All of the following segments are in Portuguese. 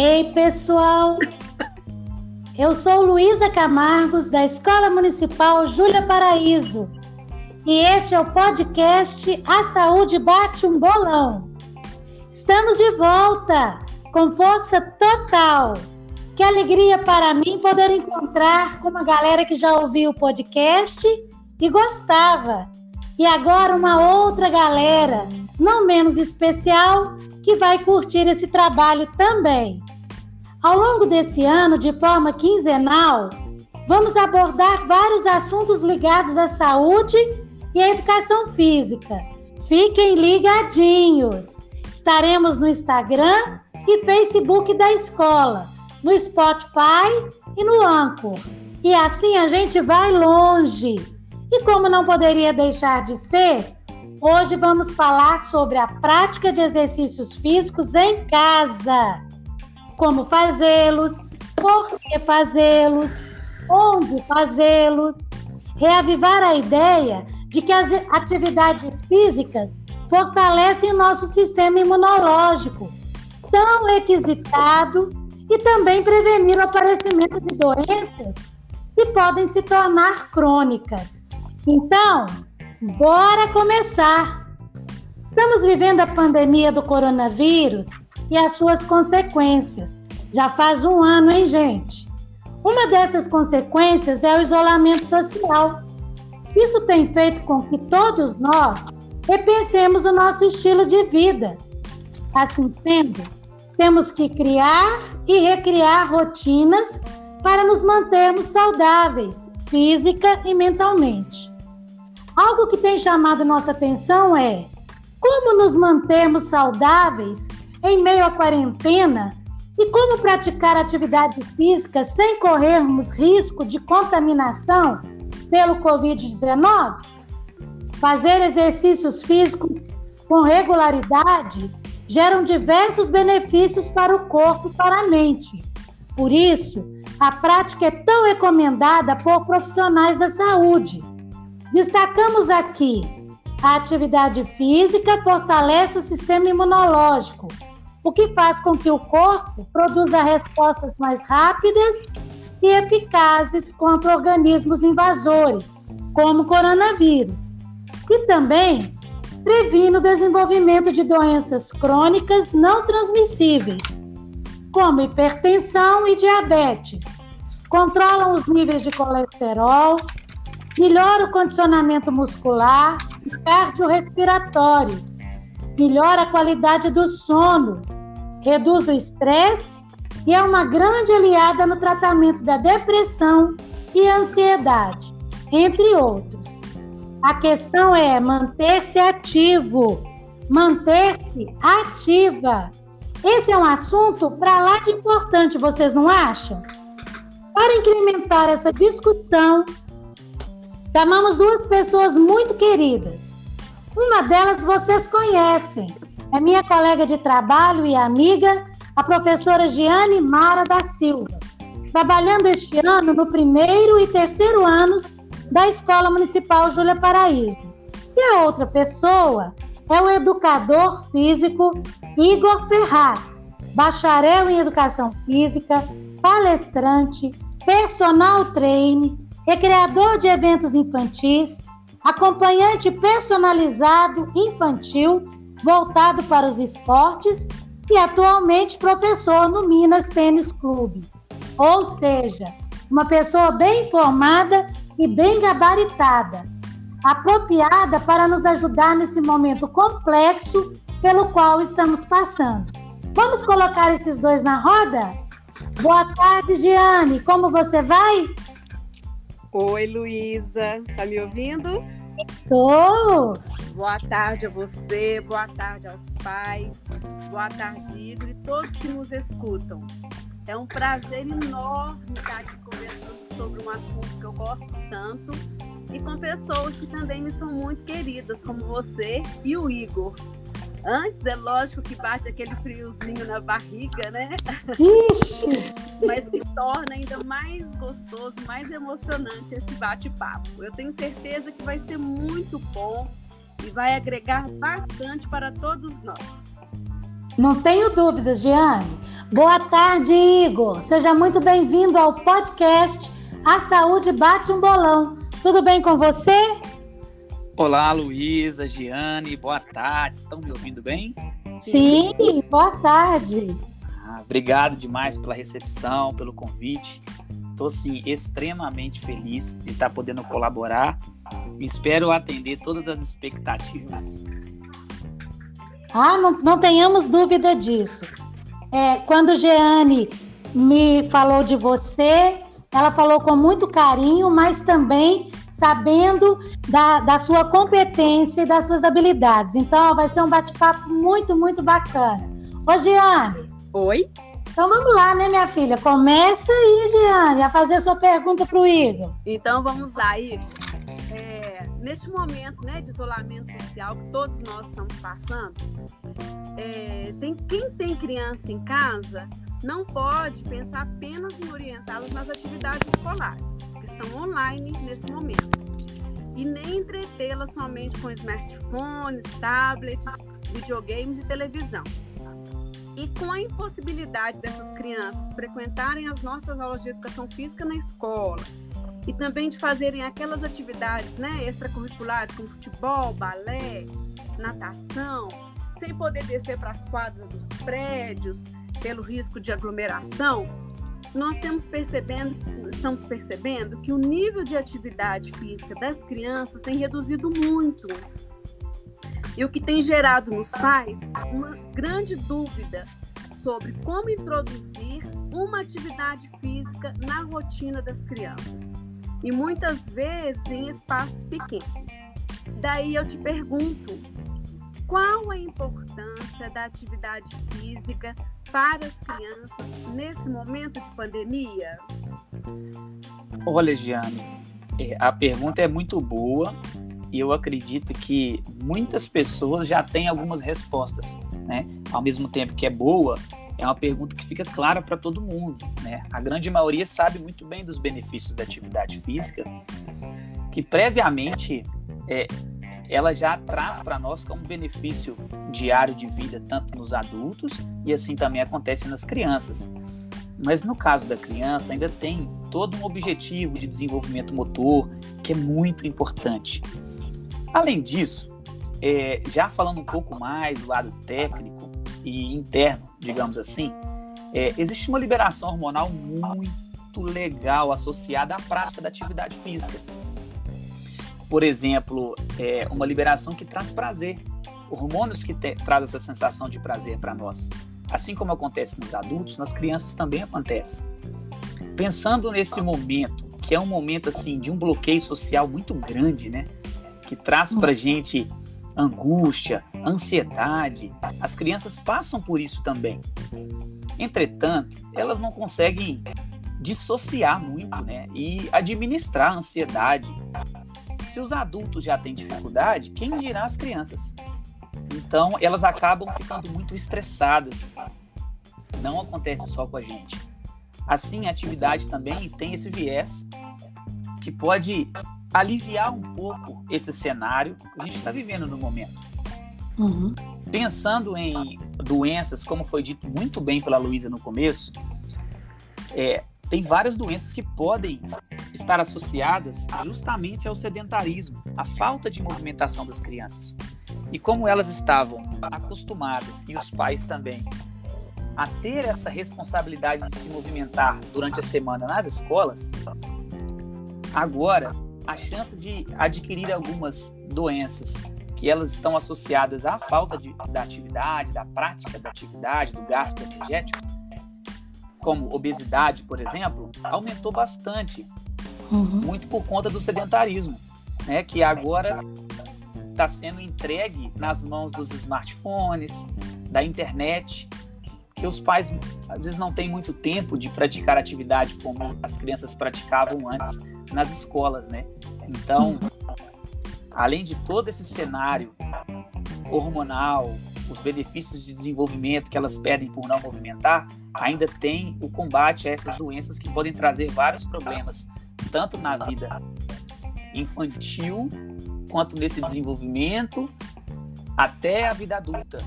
Ei, pessoal! Eu sou Luísa Camargos, da Escola Municipal Júlia Paraíso, e este é o podcast A Saúde Bate um Bolão. Estamos de volta, com força total. Que alegria para mim poder encontrar com uma galera que já ouviu o podcast e gostava. E agora uma outra galera, não menos especial, que vai curtir esse trabalho também. Ao longo desse ano, de forma quinzenal, vamos abordar vários assuntos ligados à saúde e à educação física. Fiquem ligadinhos! Estaremos no Instagram e Facebook da escola, no Spotify e no Anchor. E assim a gente vai longe. E como não poderia deixar de ser, hoje vamos falar sobre a prática de exercícios físicos em casa como fazê-los, por que fazê-los, onde fazê-los, reavivar a ideia de que as atividades físicas fortalecem o nosso sistema imunológico, tão requisitado, e também prevenir o aparecimento de doenças que podem se tornar crônicas. Então, bora começar! Estamos vivendo a pandemia do coronavírus e as suas consequências. Já faz um ano, hein, gente? Uma dessas consequências é o isolamento social. Isso tem feito com que todos nós repensemos o nosso estilo de vida. Assim sendo, temos que criar e recriar rotinas para nos mantermos saudáveis, física e mentalmente. Algo que tem chamado nossa atenção é como nos mantermos saudáveis em meio à quarentena e como praticar atividade física sem corrermos risco de contaminação pelo Covid-19? Fazer exercícios físicos com regularidade geram diversos benefícios para o corpo e para a mente. Por isso, a prática é tão recomendada por profissionais da saúde. Destacamos aqui: a atividade física fortalece o sistema imunológico o que faz com que o corpo produza respostas mais rápidas e eficazes contra organismos invasores, como o coronavírus. E também previne o desenvolvimento de doenças crônicas não transmissíveis, como hipertensão e diabetes. Controlam os níveis de colesterol, melhora o condicionamento muscular cardiorrespiratório, melhora a qualidade do sono, reduz o estresse e é uma grande aliada no tratamento da depressão e ansiedade, entre outros. A questão é manter-se ativo, manter-se ativa. Esse é um assunto para lá de importante, vocês não acham? Para incrementar essa discussão, chamamos duas pessoas muito queridas uma delas vocês conhecem. É minha colega de trabalho e amiga, a professora Giane Mara da Silva, trabalhando este ano no primeiro e terceiro anos da Escola Municipal Júlia Paraíso. E a outra pessoa é o educador físico Igor Ferraz, bacharel em educação física, palestrante, personal trainer, recreador de eventos infantis, acompanhante personalizado infantil voltado para os esportes e atualmente professor no Minas Tênis Clube. Ou seja, uma pessoa bem formada e bem gabaritada, apropriada para nos ajudar nesse momento complexo pelo qual estamos passando. Vamos colocar esses dois na roda? Boa tarde, Giane. Como você vai? Oi, Luísa. Tá me ouvindo? Estou. Boa tarde a você, boa tarde aos pais, boa tarde, Igor e todos que nos escutam. É um prazer enorme estar aqui conversando sobre um assunto que eu gosto tanto, e com pessoas que também me são muito queridas, como você e o Igor. Antes é lógico que bate aquele friozinho na barriga, né? Ixi. Mas que torna ainda mais gostoso, mais emocionante esse bate-papo. Eu tenho certeza que vai ser muito bom e vai agregar bastante para todos nós. Não tenho dúvidas, Giane. Boa tarde, Igor. Seja muito bem-vindo ao podcast A Saúde Bate um Bolão. Tudo bem com você? Olá, Luísa, Giane, boa tarde. Estão me ouvindo bem? Sim, boa tarde. Ah, obrigado demais pela recepção, pelo convite. Estou, sim, extremamente feliz de estar podendo colaborar. Espero atender todas as expectativas. Ah, não, não tenhamos dúvida disso. É, quando Jeane me falou de você, ela falou com muito carinho, mas também sabendo da, da sua competência e das suas habilidades. Então, vai ser um bate-papo muito, muito bacana. Ô, Giane. Oi. Então vamos lá, né, minha filha? Começa aí, Giane, a fazer a sua pergunta para o Igor. Então vamos lá, Igor. É, neste momento né, de isolamento social que todos nós estamos passando, é, tem, quem tem criança em casa não pode pensar apenas em orientá-los nas atividades escolares estão online nesse momento. E nem entretê-la somente com smartphones, tablets, videogames e televisão. E com a impossibilidade dessas crianças frequentarem as nossas aulas de educação física na escola e também de fazerem aquelas atividades né, extracurriculares como futebol, balé, natação, sem poder descer para as quadras dos prédios pelo risco de aglomeração, nós estamos percebendo, estamos percebendo que o nível de atividade física das crianças tem reduzido muito. E o que tem gerado nos pais uma grande dúvida sobre como introduzir uma atividade física na rotina das crianças. E muitas vezes em espaços pequenos. Daí eu te pergunto, qual a importância da atividade física para as crianças nesse momento de pandemia? Olha, Giane, é, a pergunta é muito boa e eu acredito que muitas pessoas já têm algumas respostas, né? Ao mesmo tempo que é boa, é uma pergunta que fica clara para todo mundo, né? A grande maioria sabe muito bem dos benefícios da atividade física, que previamente é, ela já traz para nós como benefício diário de vida, tanto nos adultos e assim também acontece nas crianças. Mas no caso da criança, ainda tem todo um objetivo de desenvolvimento motor que é muito importante. Além disso, é, já falando um pouco mais do lado técnico e interno, digamos assim, é, existe uma liberação hormonal muito legal associada à prática da atividade física por exemplo, é, uma liberação que traz prazer, hormônios que te, traz essa sensação de prazer para nós. Assim como acontece nos adultos, nas crianças também acontece. Pensando nesse momento, que é um momento assim de um bloqueio social muito grande, né? Que traz para gente angústia, ansiedade. As crianças passam por isso também. Entretanto, elas não conseguem dissociar muito, né? E administrar a ansiedade, se os adultos já têm dificuldade, quem dirá as crianças? Então, elas acabam ficando muito estressadas. Não acontece só com a gente. Assim, a atividade também tem esse viés que pode aliviar um pouco esse cenário que a gente está vivendo no momento. Uhum. Pensando em doenças, como foi dito muito bem pela Luísa no começo, é, tem várias doenças que podem estar associadas justamente ao sedentarismo, à falta de movimentação das crianças. E como elas estavam acostumadas, e os pais também, a ter essa responsabilidade de se movimentar durante a semana nas escolas, agora a chance de adquirir algumas doenças que elas estão associadas à falta de, da atividade, da prática da atividade, do gasto energético, como obesidade, por exemplo, aumentou bastante, uhum. muito por conta do sedentarismo, né, que agora está sendo entregue nas mãos dos smartphones, da internet, que os pais às vezes não têm muito tempo de praticar atividade como as crianças praticavam antes nas escolas, né? Então, além de todo esse cenário hormonal, os benefícios de desenvolvimento que elas perdem por não movimentar, ainda tem o combate a essas doenças que podem trazer vários problemas, tanto na vida infantil, quanto nesse desenvolvimento, até a vida adulta.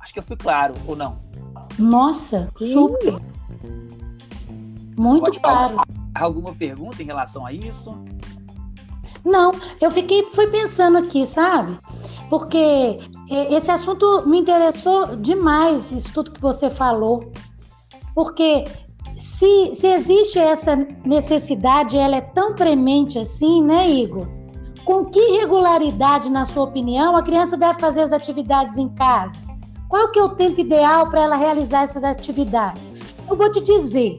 Acho que eu fui claro, ou não? Nossa, super. Muito Pode claro. Alguma pergunta em relação a isso? Não, eu fiquei, fui pensando aqui, sabe? Porque esse assunto me interessou demais, isso tudo que você falou. Porque se, se existe essa necessidade, ela é tão premente assim, né, Igor? Com que regularidade, na sua opinião, a criança deve fazer as atividades em casa? Qual que é o tempo ideal para ela realizar essas atividades? Eu vou te dizer,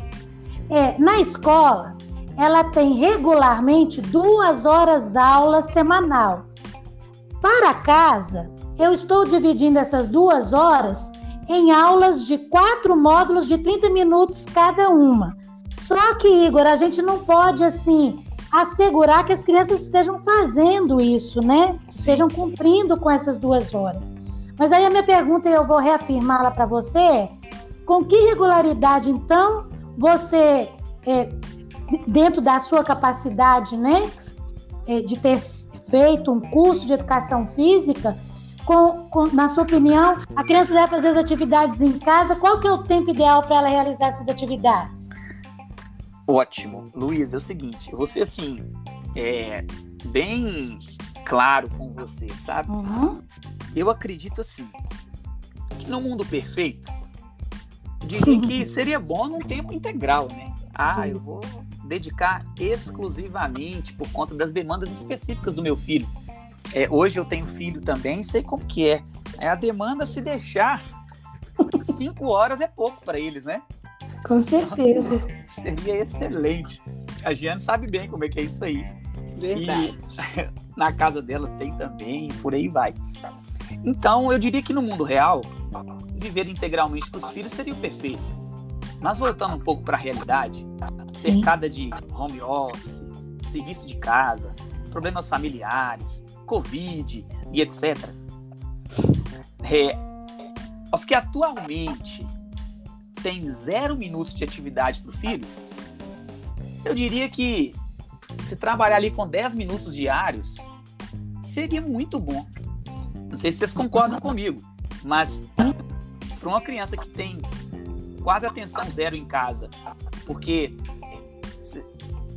é, na escola, ela tem regularmente duas horas aula semanal. Para casa, eu estou dividindo essas duas horas em aulas de quatro módulos de 30 minutos cada uma. Só que, Igor, a gente não pode, assim, assegurar que as crianças estejam fazendo isso, né? Sim. Estejam cumprindo com essas duas horas. Mas aí a minha pergunta, e eu vou reafirmá-la para você, é, com que regularidade, então, você, é, dentro da sua capacidade, né, é, de ter feito um curso de educação física, com, com, na sua opinião, a criança deve fazer as atividades em casa? Qual que é o tempo ideal para ela realizar essas atividades? Ótimo. Luiz, é o seguinte, você assim, é bem claro com você, sabe? Uhum. Eu acredito assim, que no mundo perfeito, diria que seria bom num tempo integral, né? Ah, eu vou dedicar exclusivamente por conta das demandas específicas do meu filho. É, hoje eu tenho filho também, sei como que é. É a demanda se deixar. Cinco horas é pouco para eles, né? Com certeza. Então, seria excelente. A Giane sabe bem como é que é isso aí. Verdade. E na casa dela tem também, por aí vai. Então, eu diria que no mundo real, viver integralmente para os filhos seria o perfeito. Mas voltando um pouco para a realidade, cercada de home office, serviço de casa, problemas familiares, Covid e etc. É, os que atualmente têm zero minutos de atividade para o filho, eu diria que se trabalhar ali com 10 minutos diários, seria muito bom. Não sei se vocês concordam comigo, mas para uma criança que tem quase atenção zero em casa, porque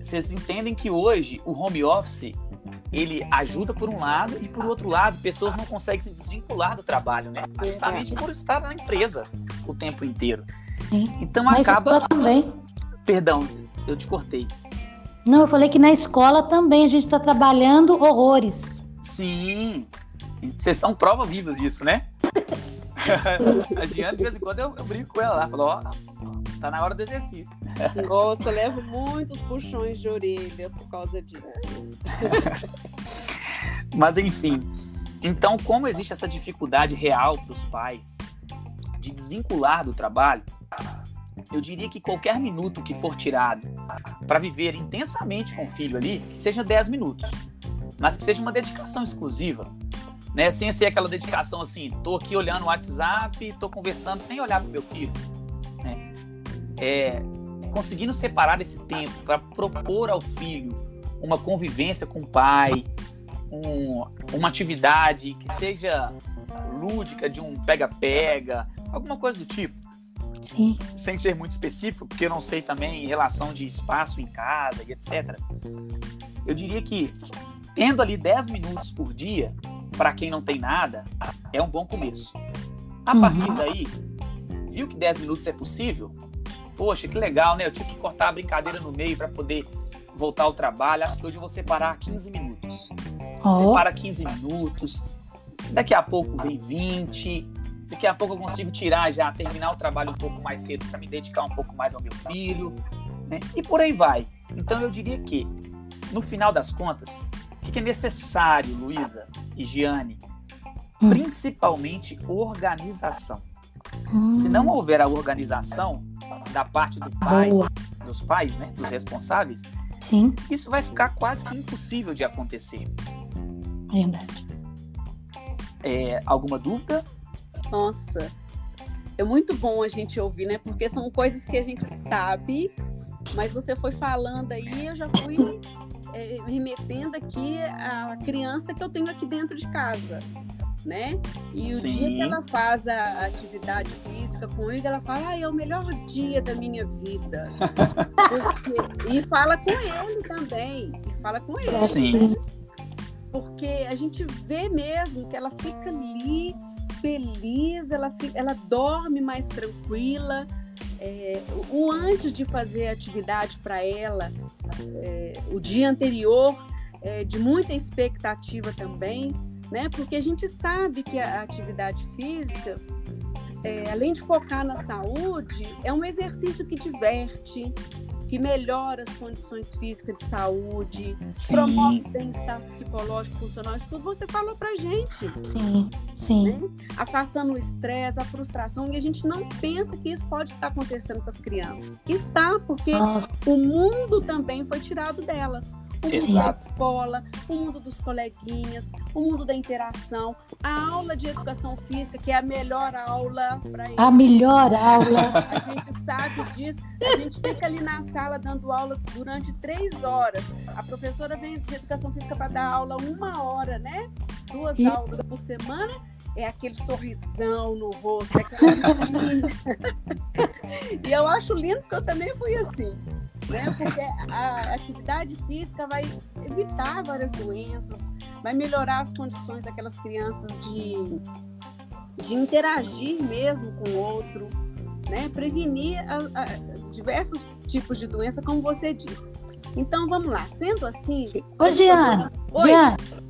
vocês entendem que hoje o home office ele ajuda por um lado e por outro lado pessoas não conseguem se desvincular do trabalho, né? Justamente por estar na empresa o tempo inteiro. Sim. Então na acaba também. Perdão, eu te cortei. Não, eu falei que na escola também a gente está trabalhando horrores. Sim, vocês são prova vivas disso, né? A Giana, de vez em quando, eu, eu brinco com ela lá. Falo, ó, tá na hora do exercício. Nossa, eu levo muitos puxões de orelha por causa disso. Mas, enfim. Então, como existe essa dificuldade real para os pais de desvincular do trabalho, eu diria que qualquer minuto que for tirado para viver intensamente com o filho ali, que seja 10 minutos, mas que seja uma dedicação exclusiva né? Sem ser aquela dedicação assim, tô aqui olhando o WhatsApp, tô conversando sem olhar pro meu filho, né? É, conseguindo separar esse tempo para propor ao filho uma convivência com o pai, um, uma atividade que seja lúdica, de um pega-pega, alguma coisa do tipo. Sim. Sem ser muito específico, porque eu não sei também em relação de espaço em casa e etc. Eu diria que, tendo ali 10 minutos por dia, para quem não tem nada, é um bom começo. A uhum. partir daí, viu que 10 minutos é possível? Poxa, que legal, né? Eu tive que cortar a brincadeira no meio para poder voltar ao trabalho. Acho que hoje eu vou separar 15 minutos. Oh. Separa 15 minutos. Daqui a pouco vem 20. Daqui a pouco eu consigo tirar já, terminar o trabalho um pouco mais cedo para me dedicar um pouco mais ao meu filho. Né? E por aí vai. Então eu diria que, no final das contas, o que é necessário, Luísa e Giane? Hum. Principalmente organização. Hum. Se não houver a organização da parte do pai, Boa. dos pais, né, dos responsáveis, Sim. Isso vai ficar quase que impossível de acontecer. Verdade. É, alguma dúvida? Nossa, é muito bom a gente ouvir, né? Porque são coisas que a gente sabe, mas você foi falando aí, eu já fui é, remetendo aqui a criança que eu tenho aqui dentro de casa, né? E o Sim. dia que ela faz a atividade física comigo, ela fala, ah, é o melhor dia da minha vida. Porque- E fala com ele também, e fala com ele Sim. porque a gente vê mesmo que ela fica ali feliz, ela, fi- ela dorme mais tranquila. É, o antes de fazer a atividade para ela, é, o dia anterior, é, de muita expectativa também, né? Porque a gente sabe que a atividade física, é, além de focar na saúde, é um exercício que diverte, que melhora as condições físicas de saúde, promove Sim. bem-estar psicológico, funcional, isso tudo você falou pra gente, Sim, sim. né? Afastando o estresse, a frustração, e a gente não pensa que isso pode estar acontecendo com as crianças. Está, porque Nossa, o mundo também foi tirado delas. O mundo da Exato. escola, o mundo dos coleguinhas, o mundo da interação, a aula de educação física, que é a melhor aula para eles. a melhor aula. A gente sabe disso. A gente fica ali na sala dando aula durante três horas. A professora vem de educação física para dar aula uma hora, né? Duas Isso. aulas por semana. É aquele sorrisão no rosto, é aquela E eu acho lindo porque eu também fui assim. Né? Porque a atividade física vai evitar várias doenças, vai melhorar as condições daquelas crianças de, de interagir mesmo com o outro, né? prevenir a- a- diversos tipos de doença, como você disse. Então vamos lá, sendo assim. Ô, Oi,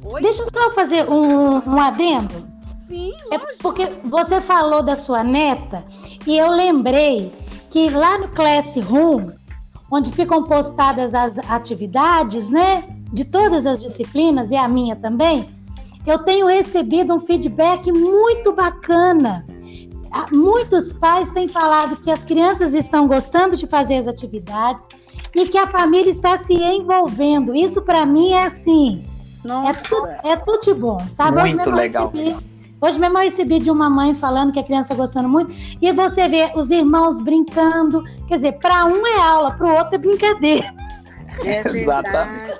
oi, deixa eu só fazer um, um adendo. sim, É porque você falou da sua neta e eu lembrei que lá no Classroom, onde ficam postadas as atividades, né, de todas as disciplinas e a minha também, eu tenho recebido um feedback muito bacana. Ah, Muitos pais têm falado que as crianças estão gostando de fazer as atividades e que a família está se envolvendo. Isso para mim é assim, é, nossa, é tudo de bom, sabe? Muito legal. recebi- hoje mesmo eu recebi de uma mãe falando que a criança está gostando muito. E você vê os irmãos brincando. Quer dizer, para um é aula, para o outro é brincadeira. É Exatamente.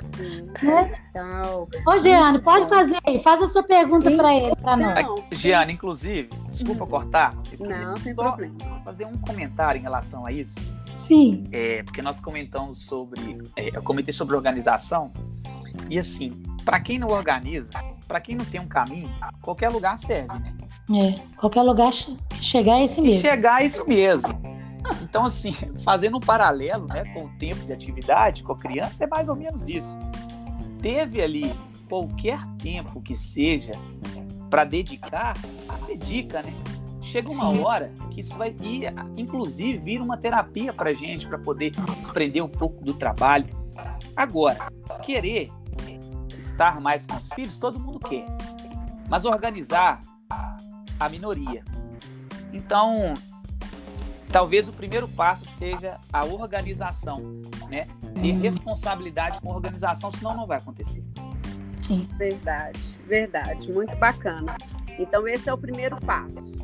Né? Legal. Ô, Jeane, pode fazer aí. Faz a sua pergunta para ele, para nós. Não, Giana, inclusive, desculpa cortar. eu queria não, sem só problema. fazer um comentário em relação a isso. Sim, É, porque nós comentamos sobre. é, eu comentei sobre organização. E assim, para quem não organiza, para quem não tem um caminho, qualquer lugar serve, né? é. Qualquer lugar chegar é esse mesmo. chegar é isso mesmo. Então, assim, fazendo um paralelo né, com o tempo de atividade com a criança, é mais ou menos isso. Teve ali qualquer tempo que seja para dedicar, dedica, né? Chega uma Sim. hora que isso vai ir, inclusive, vir uma terapia para gente, para poder desprender um pouco do trabalho. Agora, querer estar mais com os filhos, todo mundo quer. Mas organizar a minoria. Então, talvez o primeiro passo seja a organização, né? Ter Uhum. responsabilidade com a organização, senão não vai acontecer. Sim. Verdade, verdade. Muito bacana. Então, esse é o primeiro passo.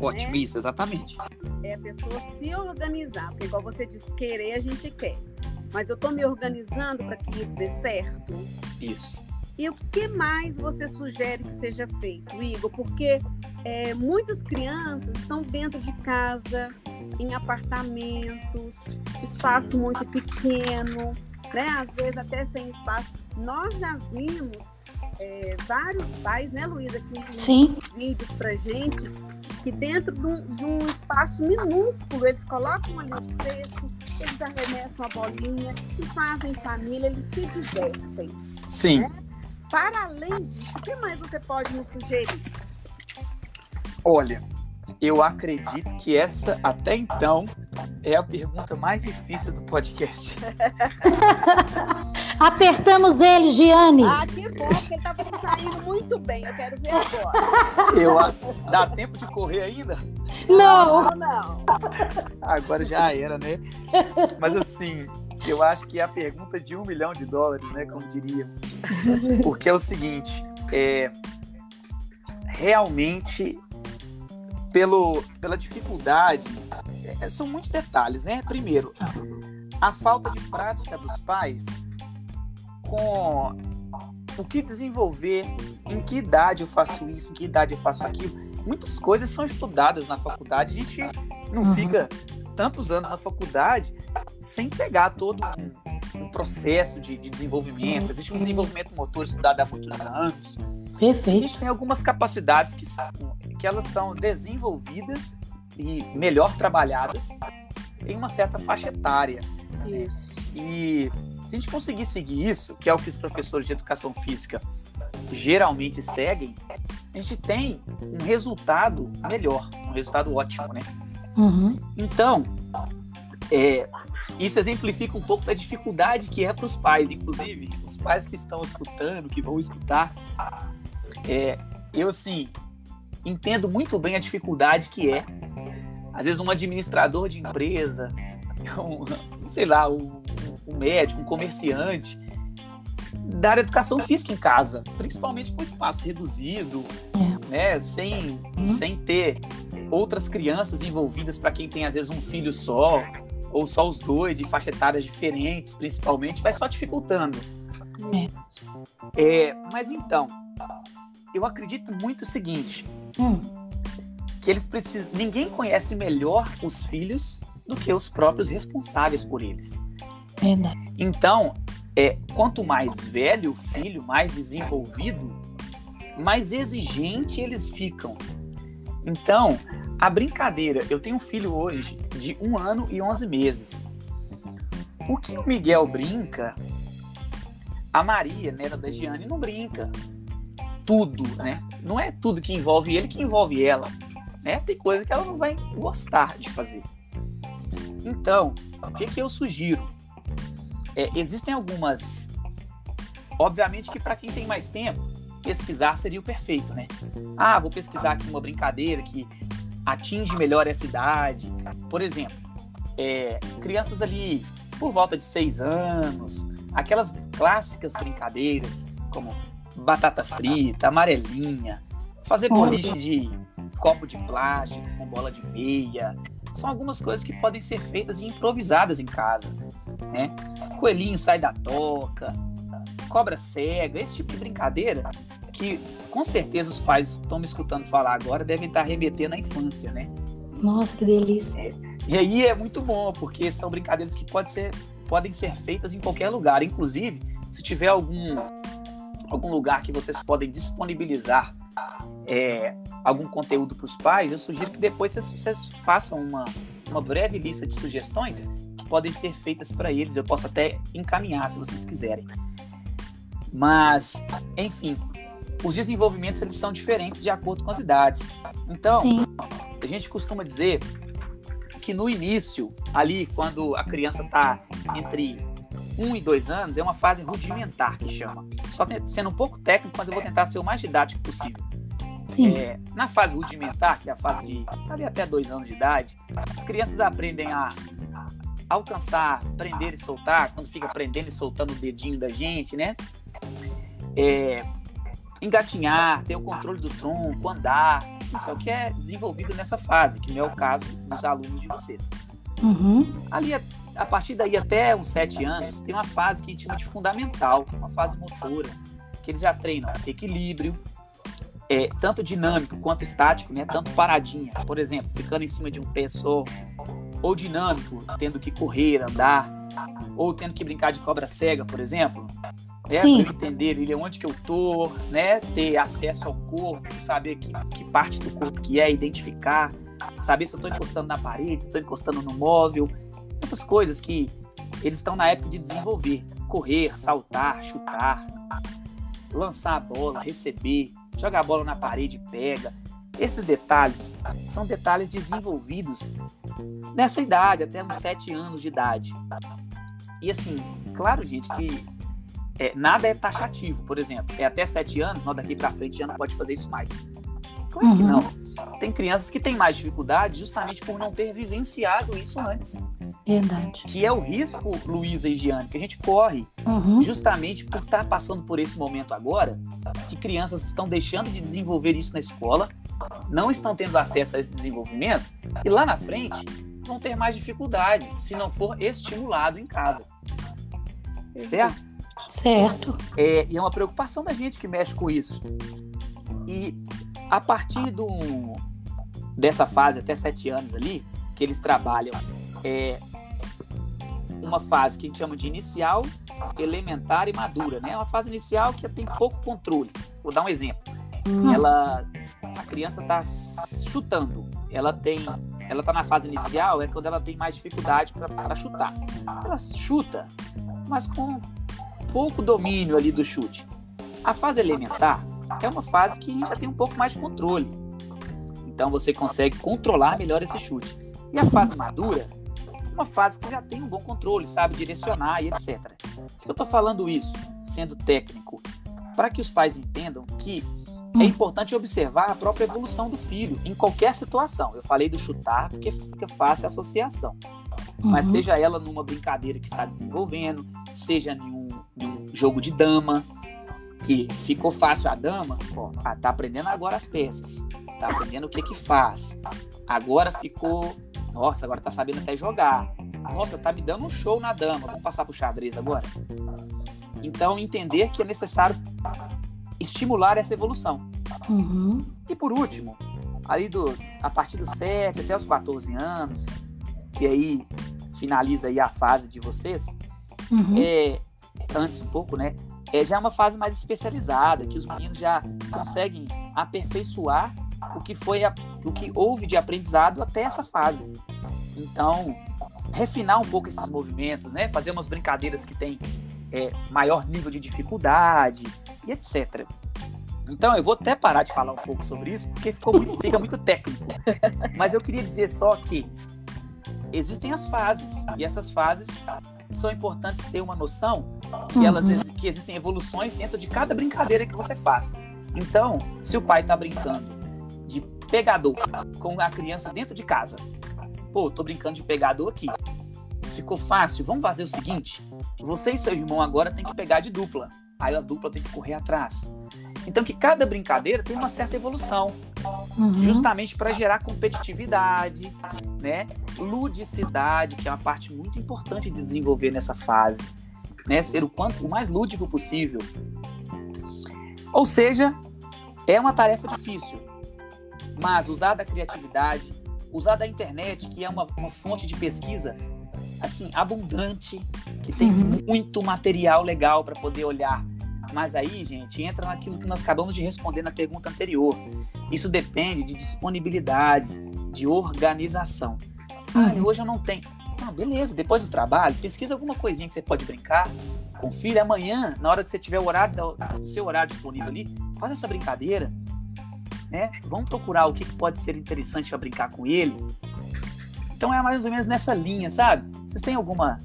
Ótimo, isso, exatamente. É a pessoa se organizar. Porque, igual você disse, querer a gente quer. Mas eu estou me organizando para que isso dê certo. Isso. E o que mais você sugere que seja feito, Igor? Porque é, muitas crianças estão dentro de casa, em apartamentos, espaço muito pequeno, né? Às vezes até sem espaço. Nós já vimos é, vários pais, né, Luísa, que Sim, vídeos pra gente que dentro de um, de um espaço minúsculo eles colocam ali o cesto, eles arremessam a bolinha e fazem família, eles se divertem. Sim. Para além disso, o que mais você pode nos sugerir? Olha, eu acredito que essa, até então, é a pergunta mais difícil do podcast. apertamos ele, Giane. Ah, que bom, porque ele estava saindo muito bem. Eu quero ver agora. Eu, a- dá tempo de correr ainda? Não. Não, não. Agora já era, né? Mas assim, eu acho que é a pergunta de um milhão de dólares, né? Como diria. Porque é o seguinte, é, realmente, pelo, pela dificuldade, é, são muitos detalhes, né? Primeiro, a falta de prática dos pais com o que desenvolver, em que idade eu faço isso, em que idade eu faço aquilo. Muitas coisas são estudadas na faculdade, a gente não uhum. fica tantos anos na faculdade sem pegar todo um, um processo de, de, desenvolvimento. Existe um desenvolvimento motor estudado há muitos anos. Perfeito. A gente tem algumas capacidades que, que elas são desenvolvidas e melhor trabalhadas em uma certa faixa etária. Isso. E se a gente conseguir seguir isso, que é o que os professores de educação física geralmente seguem, a gente tem um resultado melhor, um resultado ótimo, né? Uhum. Então, é, isso exemplifica um pouco da dificuldade que é para os pais, inclusive os pais que estão escutando, que vão escutar. É, eu, assim, entendo muito bem a dificuldade que é. Às vezes, um administrador de empresa, um, sei lá, um, um médico, um comerciante, dar educação física em casa, principalmente com espaço reduzido, é. né, sem, uhum. sem ter outras crianças envolvidas para quem tem às vezes um filho só, ou só os dois, de faixa etárias diferentes, principalmente, vai só dificultando. É. É, mas então, eu acredito muito o seguinte: hum. que eles precisam. Ninguém conhece melhor os filhos do que os próprios responsáveis por eles. Verdade. Então, é, quanto mais velho o filho, mais desenvolvido, mais exigente eles ficam. Então, a brincadeira, eu tenho um filho hoje de um ano e onze meses. O que o Miguel brinca, a Maria, neta da Giane, não brinca. Tudo, né? Não é tudo que envolve ele que envolve ela. Né? Tem coisa que ela não vai gostar de fazer. Então, o que, que eu sugiro? É, existem algumas. Obviamente que para quem tem mais tempo, pesquisar seria o perfeito, né? Ah, vou pesquisar aqui uma brincadeira que atinge melhor essa idade. Por exemplo, é, crianças ali por volta de seis anos, aquelas clássicas brincadeiras como batata frita, amarelinha, fazer boliche de copo de plástico com bola de meia, são algumas coisas que podem ser feitas e improvisadas em casa, né? Coelhinho sai da toca, cobra cega, esse tipo de brincadeira que com certeza os pais estão me escutando falar agora devem estar remetendo à infância, né? Nossa, que delícia. É, e aí é muito bom, porque são brincadeiras que pode ser, podem ser feitas em qualquer lugar. Inclusive, se tiver algum, algum lugar que vocês podem disponibilizar é, algum conteúdo para os pais, eu sugiro que depois vocês, vocês façam uma, uma breve lista de sugestões que podem ser feitas para eles. Eu posso até encaminhar se vocês quiserem. Mas, enfim, os desenvolvimentos eles são diferentes de acordo com as idades. Então, Sim. a gente costuma dizer que no início, ali, quando a criança está entre um e dois anos, é uma fase rudimentar que chama. Só sendo um pouco técnico, mas eu vou tentar ser o mais didático possível. É, na fase rudimentar, que é a fase de ali até dois anos de idade, as crianças aprendem a alcançar, prender e soltar, quando fica prendendo e soltando o dedinho da gente, né? É, engatinhar, ter o controle do tronco, andar. Isso é o que é desenvolvido nessa fase, que não é o caso dos alunos de vocês. Uhum. Ali, a partir daí até uns sete anos, tem uma fase que a gente chama de fundamental, uma fase motora, que eles já treinam equilíbrio, é, tanto dinâmico quanto estático, né? Tanto paradinha, por exemplo, ficando em cima de um pé só, ou dinâmico, tendo que correr, andar, ou tendo que brincar de cobra cega, por exemplo. Né? Para eu entender ele onde que eu tô, né? Ter acesso ao corpo, saber que, que parte do corpo que é, identificar, saber se eu estou encostando na parede, se estou encostando no móvel, essas coisas que eles estão na época de desenvolver, correr, saltar, chutar, lançar a bola, receber, joga a bola na parede pega. Esses detalhes são detalhes desenvolvidos nessa idade, até uns 7 anos de idade. E assim, claro, gente, que é, nada é taxativo, por exemplo. É até 7 anos, nós daqui para frente já não pode fazer isso mais. Claro uhum. que não. Tem crianças que têm mais dificuldade justamente por não ter vivenciado isso antes. Verdade. Que é o risco, Luísa e Giane, que a gente corre uhum. justamente por estar passando por esse momento agora, que crianças estão deixando de desenvolver isso na escola, não estão tendo acesso a esse desenvolvimento, e lá na frente vão ter mais dificuldade se não for estimulado em casa. Certo? Certo. É, e é uma preocupação da gente que mexe com isso. E a partir do, dessa fase, até sete anos ali, que eles trabalham é, uma fase que a gente chama de inicial, elementar e madura. Né? É uma fase inicial que tem pouco controle. Vou dar um exemplo. Hum. Ela, a criança está chutando. Ela tem, ela está na fase inicial é quando ela tem mais dificuldade para chutar. Ela chuta, mas com pouco domínio ali do chute. A fase elementar é uma fase que já tem um pouco mais de controle. Então você consegue controlar melhor esse chute. E a fase madura uma fase que já tem um bom controle, sabe direcionar e etc. Eu estou falando isso, sendo técnico? Para que os pais entendam que é importante observar a própria evolução do filho em qualquer situação. Eu falei do chutar porque fica fácil a associação. Mas uhum. seja ela numa brincadeira que está desenvolvendo, seja em um jogo de dama, que ficou fácil a dama, ó, ah, tá aprendendo agora as peças, tá aprendendo o que que faz. Agora ficou, nossa, agora tá sabendo até jogar. Nossa, tá me dando um show na dama. Vamos passar pro xadrez agora. Então entender que é necessário estimular essa evolução. Uhum. E por último, ali do a partir dos 7 até os 14 anos, que aí finaliza aí a fase de vocês, uhum. é antes um pouco, né? É já é uma fase mais especializada, que os meninos já conseguem aperfeiçoar o que foi a, o que houve de aprendizado até essa fase. Então, refinar um pouco esses movimentos, né? Fazer umas brincadeiras que têm é, maior nível de dificuldade e etc. Então, eu vou até parar de falar um pouco sobre isso, porque ficou muito, fica muito técnico. Mas eu queria dizer só que existem as fases, e essas fases são importantes ter uma noção que uhum. elas que existem evoluções dentro de cada brincadeira que você faz. Então, se o pai está brincando de pegador com a criança dentro de casa, pô, tô brincando de pegador aqui. Ficou fácil. Vamos fazer o seguinte: você e seu irmão agora tem que pegar de dupla. Aí as duplas têm que correr atrás. Então, que cada brincadeira tem uma certa evolução, uhum. justamente para gerar competitividade, né? ludicidade, que é uma parte muito importante de desenvolver nessa fase, né? ser o, quanto, o mais lúdico possível. Ou seja, é uma tarefa difícil, mas usar da criatividade, usar da internet, que é uma, uma fonte de pesquisa assim abundante, que tem uhum. muito material legal para poder olhar mas aí, gente, entra naquilo que nós acabamos de responder na pergunta anterior. Isso depende de disponibilidade, de organização. Ah, uhum. hoje eu não tenho. Ah, beleza, depois do trabalho, pesquisa alguma coisinha que você pode brincar com o filho. Amanhã, na hora que você tiver o horário, o seu horário disponível ali, faz essa brincadeira. Né? Vamos procurar o que pode ser interessante para brincar com ele. Então é mais ou menos nessa linha, sabe? Vocês têm alguma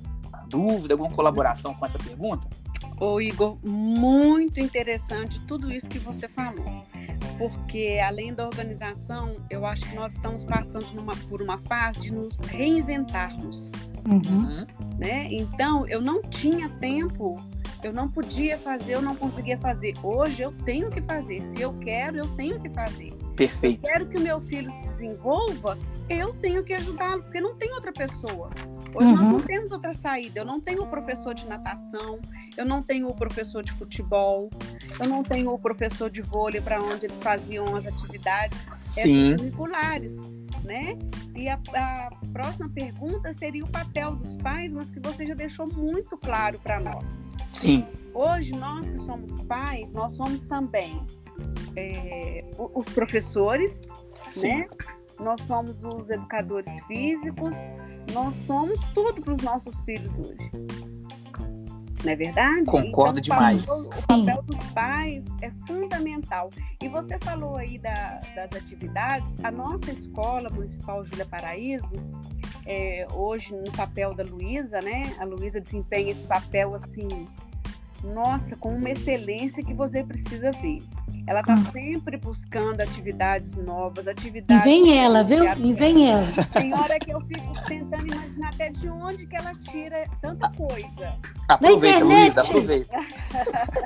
dúvida, alguma colaboração com essa pergunta? Ô Igor, muito interessante tudo isso que você falou, porque além da organização, eu acho que nós estamos passando numa, por uma fase de nos reinventarmos. Uhum. Né? Então, eu não tinha tempo, eu não podia fazer, eu não conseguia fazer. Hoje eu tenho que fazer. Se eu quero, eu tenho que fazer. Perfeito. Eu quero que o meu filho se desenvolva, eu tenho que ajudá-lo, porque não tem outra pessoa. Hoje uhum. nós não temos outra saída. Eu não tenho o professor de natação, eu não tenho o professor de futebol, eu não tenho o professor de vôlei para onde eles faziam as atividades curriculares. Né? E a, a, próxima pergunta seria o papel dos pais, mas que você já deixou muito claro para nós. Sim. Hoje, nós que somos pais, nós somos também é, os professores, Sim. né? Nós somos os educadores físicos, nós somos tudo para os nossos filhos hoje. Não é verdade? Concordo então, demais. O papel dos pais é fundamental. E você falou aí da, das atividades. A nossa escola municipal Júlia Paraíso, é, hoje no papel da Luísa, né? A Luísa desempenha esse papel assim, nossa, com uma excelência que você precisa ver. Ela está hum. sempre buscando atividades novas, atividades. E vem ela, viu? E vem ela. Tem hora que eu fico tentando imaginar até de onde que ela tira tanta coisa. Aproveita, Luísa, aproveita.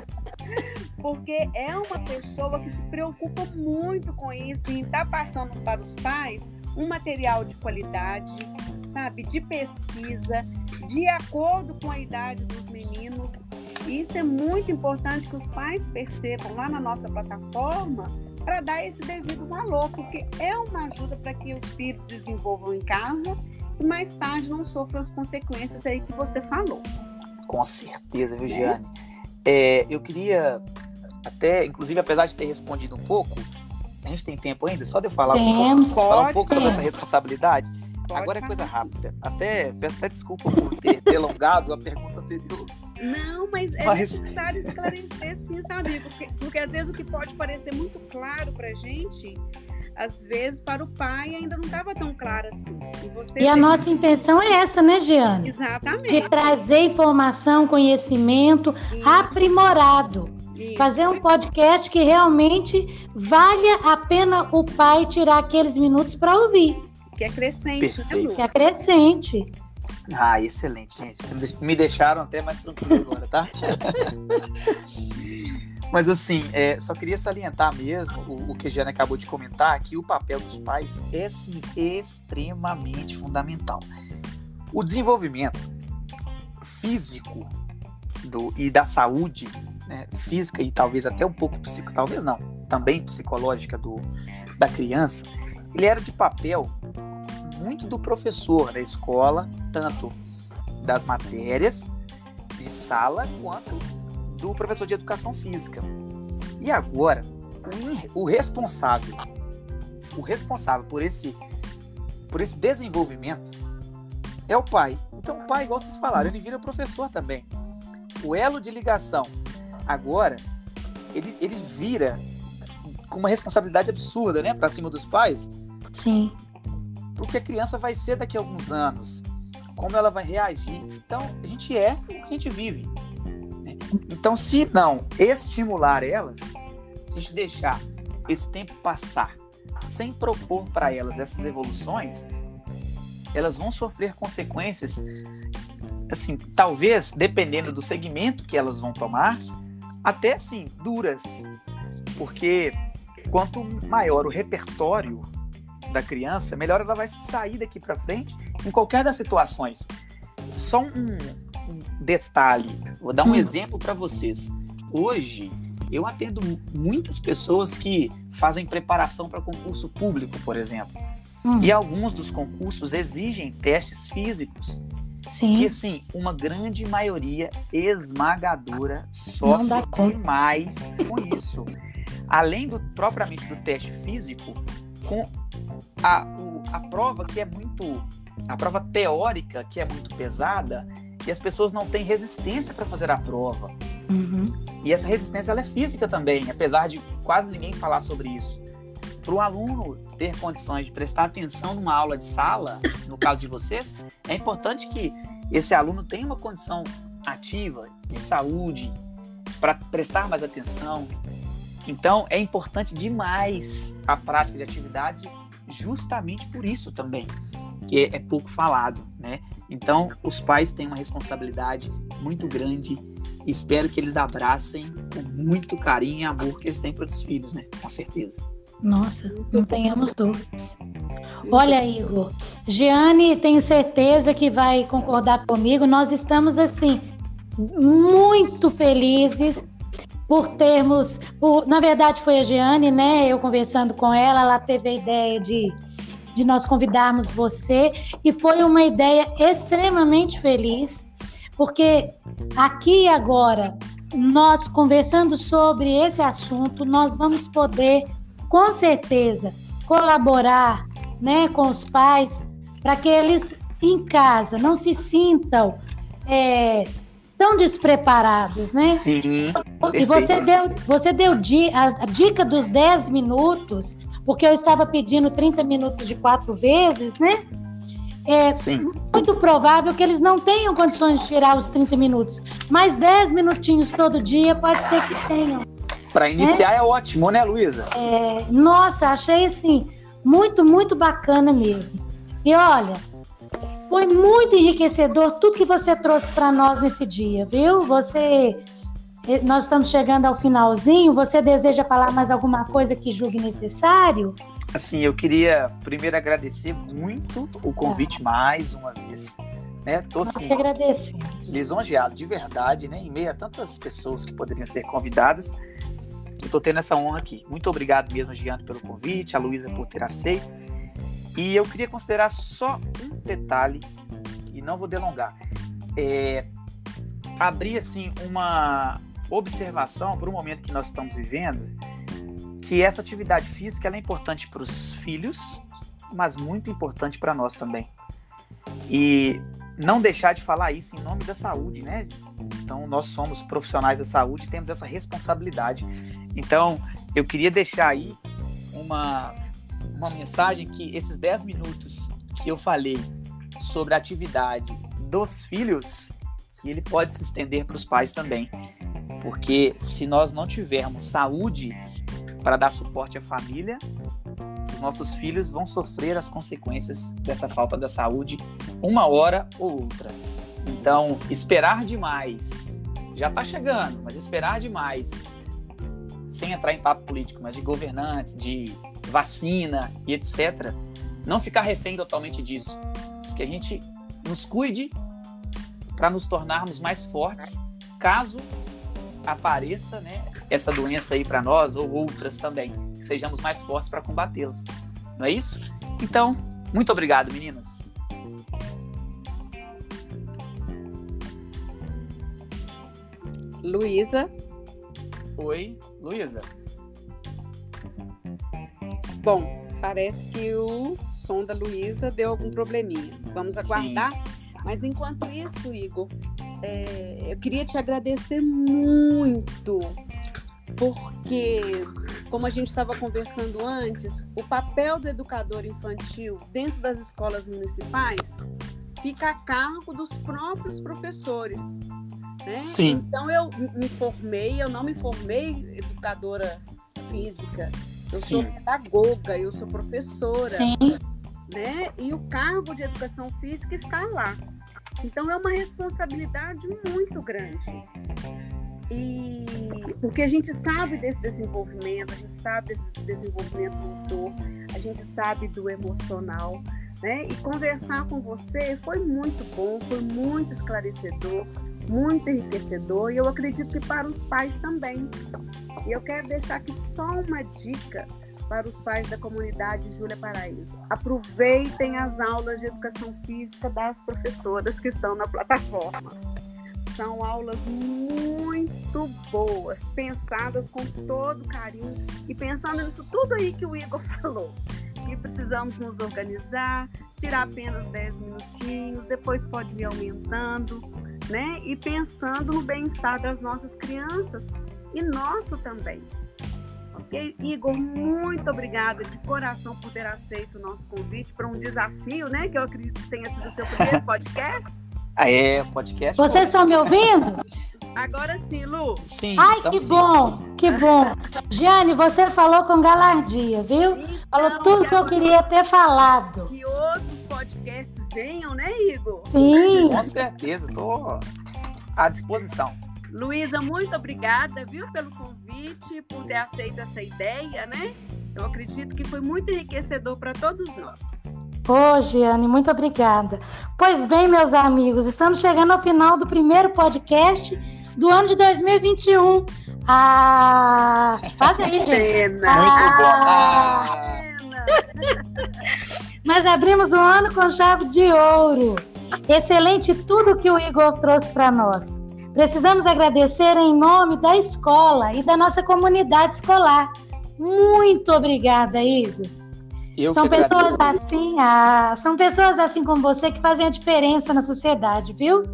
Porque é uma pessoa que se preocupa muito com isso e está passando para os pais um material de qualidade, sabe, de pesquisa, de acordo com a idade dos meninos. E isso é muito importante que os pais percebam lá na nossa plataforma para dar esse devido valor, porque é uma ajuda para que os filhos desenvolvam em casa e mais tarde não sofram as consequências aí que você falou. Com certeza, Viviane. É, eu queria até, inclusive, apesar de ter respondido um pouco, a gente tem tempo ainda? Só de eu falar, Temos, um pouco, falar um pouco sobre essa responsabilidade. Pode Agora é coisa rápida. Até peço até desculpa por ter, alongado a pergunta anterior. Não, mas é mas... necessário esclarecer sim, sabe? Porque, porque às vezes o que pode parecer muito claro pra gente, às vezes para o pai ainda não estava tão claro assim. E, e a nossa intenção é essa, né, Giane? Exatamente. De trazer informação, conhecimento Isso. aprimorado. Isso. Fazer um podcast que realmente valha a pena o pai tirar aqueles minutos para ouvir. Que é crescente, né, Lu? Que é crescente. Ah, excelente, gente. Me deixaram até mais tranquilo agora, tá? Mas assim, é, só queria salientar mesmo o, o que a Jana acabou de comentar, que o papel dos pais é sim extremamente fundamental. O desenvolvimento físico do, e da saúde né, física e talvez até um pouco psico, talvez não, também psicológica do, da criança, ele era de papel muito do professor da escola, tanto das matérias de sala quanto do professor de educação física. E agora, o, responsável, o responsável por esse por esse desenvolvimento é o pai. Então o pai, igual vocês falaram, ele vira professor também. O elo de ligação agora ele, ele vira com uma responsabilidade absurda, né, para cima dos pais. Sim. Porque a criança vai ser daqui a alguns anos, como ela vai reagir. Então, a gente é o que a gente vive. Né? Então, se não estimular elas, se a gente deixar esse tempo passar sem propor para elas essas evoluções, elas vão sofrer consequências, assim, talvez dependendo do segmento que elas vão tomar, até assim, duras. Porque quanto maior o repertório da criança, melhor ela vai sair daqui para frente em qualquer das situações. Só um, um detalhe, vou dar um hum. exemplo para vocês. Hoje, eu atendo muitas pessoas que fazem preparação para concurso público, por exemplo. Hum. E alguns dos concursos exigem testes físicos. Sim. E assim, uma grande maioria esmagadora sofre demais com isso. Além do propriamente do teste físico, com a, o, a prova que é muito. A prova teórica que é muito pesada e as pessoas não têm resistência para fazer a prova. Uhum. E essa resistência ela é física também, apesar de quase ninguém falar sobre isso. Para o aluno ter condições de prestar atenção numa aula de sala, no caso de vocês, é importante que esse aluno tenha uma condição ativa de saúde para prestar mais atenção. Então, é importante demais a prática de atividade justamente por isso também, que é pouco falado, né? Então, os pais têm uma responsabilidade muito grande. Espero que eles abracem com muito carinho e amor que eles têm para os filhos, né? Com certeza. Nossa, não tenhamos dúvidas. Olha, Igor, Giane, tenho certeza que vai concordar comigo. Nós estamos, assim, muito felizes por termos. Por, na verdade, foi a Giane, né? Eu conversando com ela, ela teve a ideia de, de nós convidarmos você, e foi uma ideia extremamente feliz, porque aqui agora, nós conversando sobre esse assunto, nós vamos poder com certeza, colaborar né, com os pais para que eles em casa não se sintam é, tão despreparados, né? Sim. E você deu, você deu a dica dos 10 minutos, porque eu estava pedindo 30 minutos de quatro vezes, né? É Sim. muito provável que eles não tenham condições de tirar os 30 minutos, mas 10 minutinhos todo dia pode ser que tenham. Para iniciar é, é ótimo, né, Luísa? É, nossa, achei assim, muito, muito bacana mesmo. E olha, foi muito enriquecedor tudo que você trouxe para nós nesse dia, viu? Você nós estamos chegando ao finalzinho. Você deseja falar mais alguma coisa que julgue necessário? Assim, eu queria primeiro agradecer muito o convite ah. mais uma vez. Né? Tô assim, lisonjeado de verdade, né? Em meio a tantas pessoas que poderiam ser convidadas. Eu tô tendo essa honra aqui. Muito obrigado mesmo, Giano, pelo convite, a Luísa por ter aceito. E eu queria considerar só um detalhe, e não vou delongar. É, abrir assim uma observação para o momento que nós estamos vivendo, que essa atividade física é importante para os filhos, mas muito importante para nós também. E não deixar de falar isso em nome da saúde, né? Então, nós somos profissionais da saúde temos essa responsabilidade. Então, eu queria deixar aí uma, uma mensagem que esses 10 minutos que eu falei sobre a atividade dos filhos, que ele pode se estender para os pais também. Porque se nós não tivermos saúde para dar suporte à família, os nossos filhos vão sofrer as consequências dessa falta da saúde uma hora ou outra. Então, esperar demais já está chegando, mas esperar demais, sem entrar em papo político, mas de governantes, de vacina e etc., não ficar refém totalmente disso. Que a gente nos cuide para nos tornarmos mais fortes caso apareça né, essa doença aí para nós ou outras também, que sejamos mais fortes para combatê-las. Não é isso? Então, muito obrigado, meninas. Luísa. Oi, Luísa. Bom, parece que o som da Luísa deu algum probleminha. Vamos aguardar. Sim. Mas enquanto isso, Igor, é, eu queria te agradecer muito, porque, como a gente estava conversando antes, o papel do educador infantil dentro das escolas municipais fica a cargo dos próprios professores. Né? Sim. Então eu me formei, eu não me formei educadora física, eu Sim. sou pedagoga, eu sou professora. Sim. Né? E o cargo de educação física está lá. Então é uma responsabilidade muito grande. E porque a gente sabe desse desenvolvimento, a gente sabe desse desenvolvimento motor, a gente sabe do emocional, né? E conversar com você foi muito bom, foi muito esclarecedor, muito enriquecedor e eu acredito que para os pais também. E eu quero deixar aqui só uma dica para os pais da comunidade Júlia Paraíso. Aproveitem as aulas de educação física das professoras que estão na plataforma. São aulas muito boas, pensadas com todo carinho e pensando nisso tudo aí que o Igor falou. Precisamos nos organizar, tirar apenas 10 minutinhos, depois pode ir aumentando, né? E pensando no bem-estar das nossas crianças e nosso também. Ok? Igor, muito obrigada de coração por ter aceito o nosso convite para um desafio, né? Que eu acredito que tenha sido o seu primeiro podcast. ah, é, podcast. Vocês estão me ouvindo? Agora sim, Lu. Sim. Ai, que sim. bom, que bom. Giane, você falou com galardia, viu? Então, falou tudo que eu queria ter falado. Que outros podcasts venham, né, Igor? Sim. Com certeza, estou à disposição. Luísa, muito obrigada, viu, pelo convite, por ter aceito essa ideia, né? Eu acredito que foi muito enriquecedor para todos nós. Ô, Giane, muito obrigada. Pois bem, meus amigos, estamos chegando ao final do primeiro podcast do ano de 2021. Ah, faz aí, gente. Pena. Muito bom. Ah. Nós abrimos o ano com chave de ouro. Excelente tudo que o Igor trouxe para nós. Precisamos agradecer em nome da escola e da nossa comunidade escolar. Muito obrigada, Igor. Eu são pessoas assim, ah, são pessoas assim como você que fazem a diferença na sociedade, viu?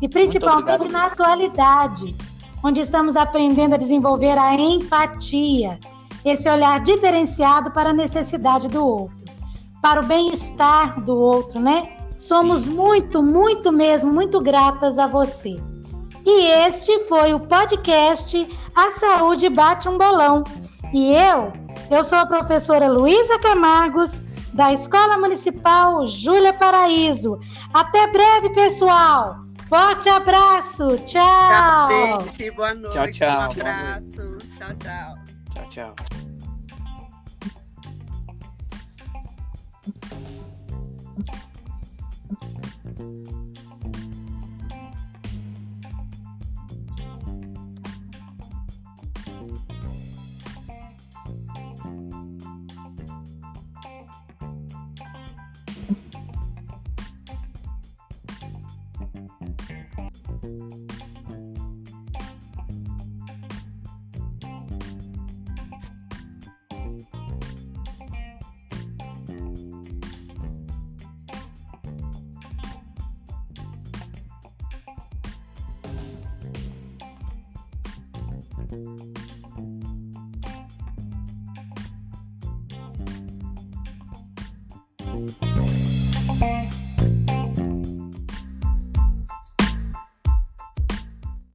E principalmente na atualidade, onde estamos aprendendo a desenvolver a empatia, esse olhar diferenciado para a necessidade do outro, para o bem-estar do outro, né? Somos Sim. muito, muito mesmo, muito gratas a você. E este foi o podcast A Saúde Bate um Bolão. E eu, eu sou a professora Luísa Camargos, da Escola Municipal Júlia Paraíso. Até breve, pessoal! Forte abraço! Tchau! Tchau, gente. Boa noite. Tchau, tchau. Um abraço. Tchau, tchau. Tchau, tchau. Música